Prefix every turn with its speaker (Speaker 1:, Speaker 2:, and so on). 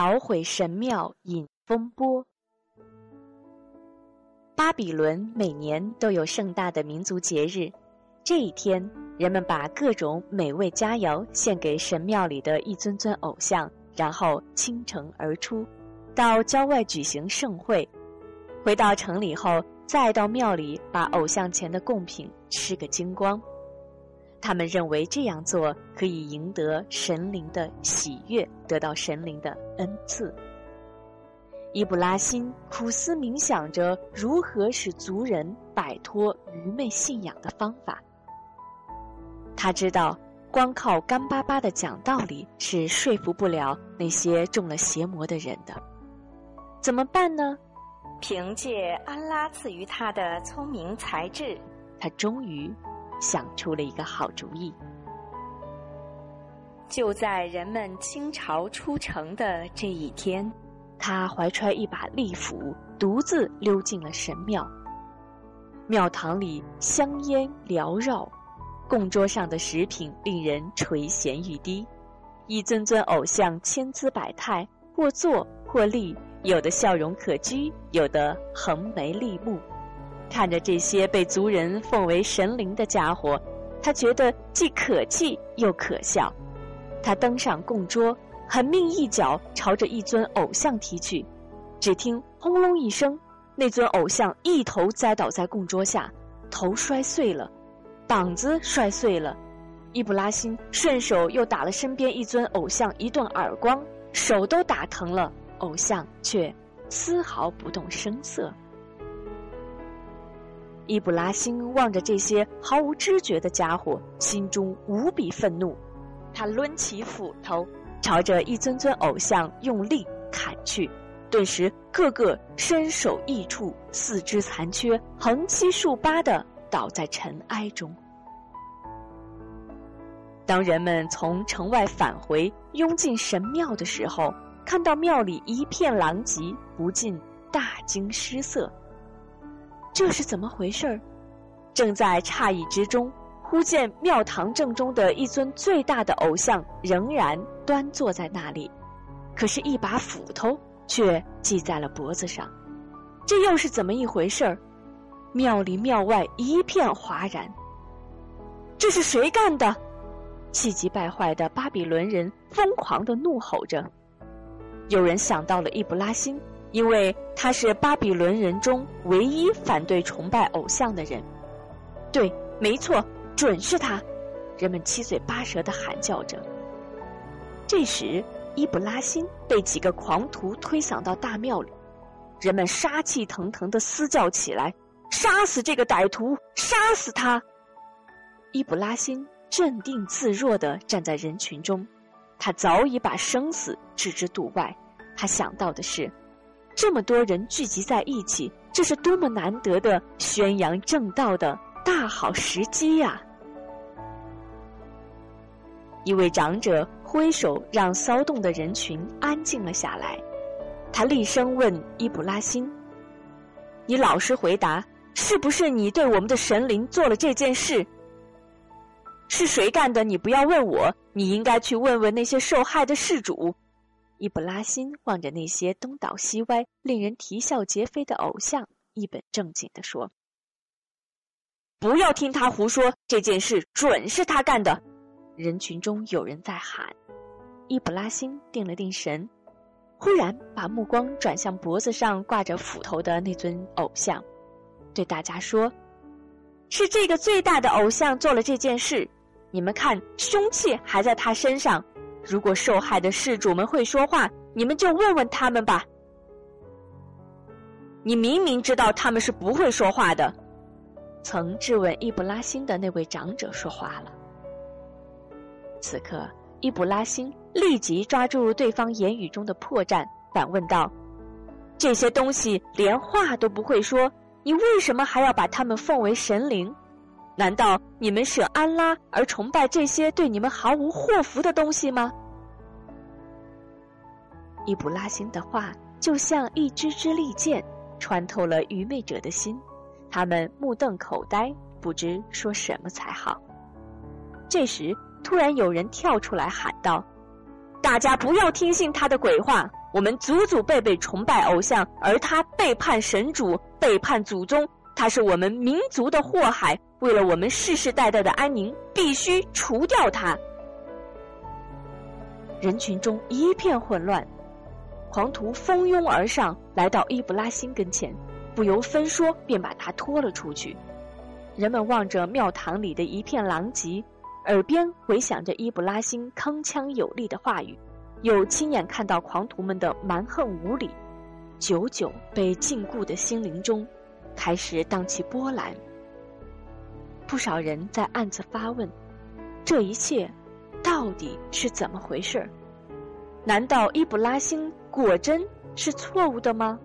Speaker 1: 捣毁神庙引风波。巴比伦每年都有盛大的民族节日，这一天，人们把各种美味佳肴献给神庙里的一尊尊偶像，然后倾城而出，到郊外举行盛会。回到城里后，再到庙里把偶像前的贡品吃个精光。他们认为这样做可以赢得神灵的喜悦，得到神灵的恩赐。伊布拉辛苦思冥想着如何使族人摆脱愚昧信仰的方法。他知道，光靠干巴巴的讲道理是说服不了那些中了邪魔的人的。怎么办呢？
Speaker 2: 凭借安拉赐予他的聪明才智，
Speaker 1: 他终于想出了一个好主意。
Speaker 2: 就在人们倾巢出城的这一天。
Speaker 1: 他怀揣一把利斧，独自溜进了神庙。庙堂里香烟缭绕，供桌上的食品令人垂涎欲滴。一尊尊偶像千姿百态，或坐或立，有的笑容可掬，有的横眉立目。看着这些被族人奉为神灵的家伙，他觉得既可气又可笑。他登上供桌。狠命一脚朝着一尊偶像踢去，只听轰隆一声，那尊偶像一头栽倒在供桌下，头摔碎了，膀子摔碎了。伊布拉辛顺手又打了身边一尊偶像一顿耳光，手都打疼了，偶像却丝毫不动声色。伊布拉辛望着这些毫无知觉的家伙，心中无比愤怒，他抡起斧头。朝着一尊尊偶像用力砍去，顿时个个身首异处，四肢残缺，横七竖八的倒在尘埃中。当人们从城外返回，拥进神庙的时候，看到庙里一片狼藉，不禁大惊失色。这是怎么回事儿？正在诧异之中。忽见庙堂正中的一尊最大的偶像仍然端坐在那里，可是，一把斧头却系在了脖子上，这又是怎么一回事儿？庙里庙外一片哗然。这是谁干的？气急败坏的巴比伦人疯狂的怒吼着。有人想到了易卜拉欣，因为他是巴比伦人中唯一反对崇拜偶像的人。对，没错。准是他！人们七嘴八舌的喊叫着。这时，伊布拉辛被几个狂徒推搡到大庙里，人们杀气腾腾的嘶叫起来：“杀死这个歹徒！杀死他！”伊布拉辛镇定自若的站在人群中，他早已把生死置之度外。他想到的是，这么多人聚集在一起，这是多么难得的宣扬正道的大好时机呀！一位长者挥手让骚动的人群安静了下来，他厉声问伊卜拉欣：“你老实回答，是不是你对我们的神灵做了这件事？是谁干的？你不要问我，你应该去问问那些受害的事主。”伊卜拉欣望着那些东倒西歪、令人啼笑皆非的偶像，一本正经地说：“不要听他胡说，这件事准是他干的。”人群中有人在喊，伊布拉辛定了定神，忽然把目光转向脖子上挂着斧头的那尊偶像，对大家说：“是这个最大的偶像做了这件事。你们看，凶器还在他身上。如果受害的事主们会说话，你们就问问他们吧。你明明知道他们是不会说话的。”曾质问伊布拉辛的那位长者说话了。此刻，伊卜拉欣立即抓住对方言语中的破绽，反问道：“这些东西连话都不会说，你为什么还要把他们奉为神灵？难道你们舍安拉而崇拜这些对你们毫无祸福的东西吗？”伊卜拉欣的话就像一支支利剑，穿透了愚昧者的心，他们目瞪口呆，不知说什么才好。这时。突然有人跳出来喊道：“大家不要听信他的鬼话。我们祖祖辈辈崇拜偶像，而他背叛神主，背叛祖宗，他是我们民族的祸害。为了我们世世代代的安宁，必须除掉他。人群中一片混乱，狂徒蜂拥而上，来到伊布拉辛跟前，不由分说便把他拖了出去。人们望着庙堂里的一片狼藉，耳边回响着伊布拉辛铿锵有力的话语。又亲眼看到狂徒们的蛮横无理，久久被禁锢的心灵中，开始荡起波澜。不少人在暗自发问：这一切到底是怎么回事？难道伊布拉辛果真是错误的吗？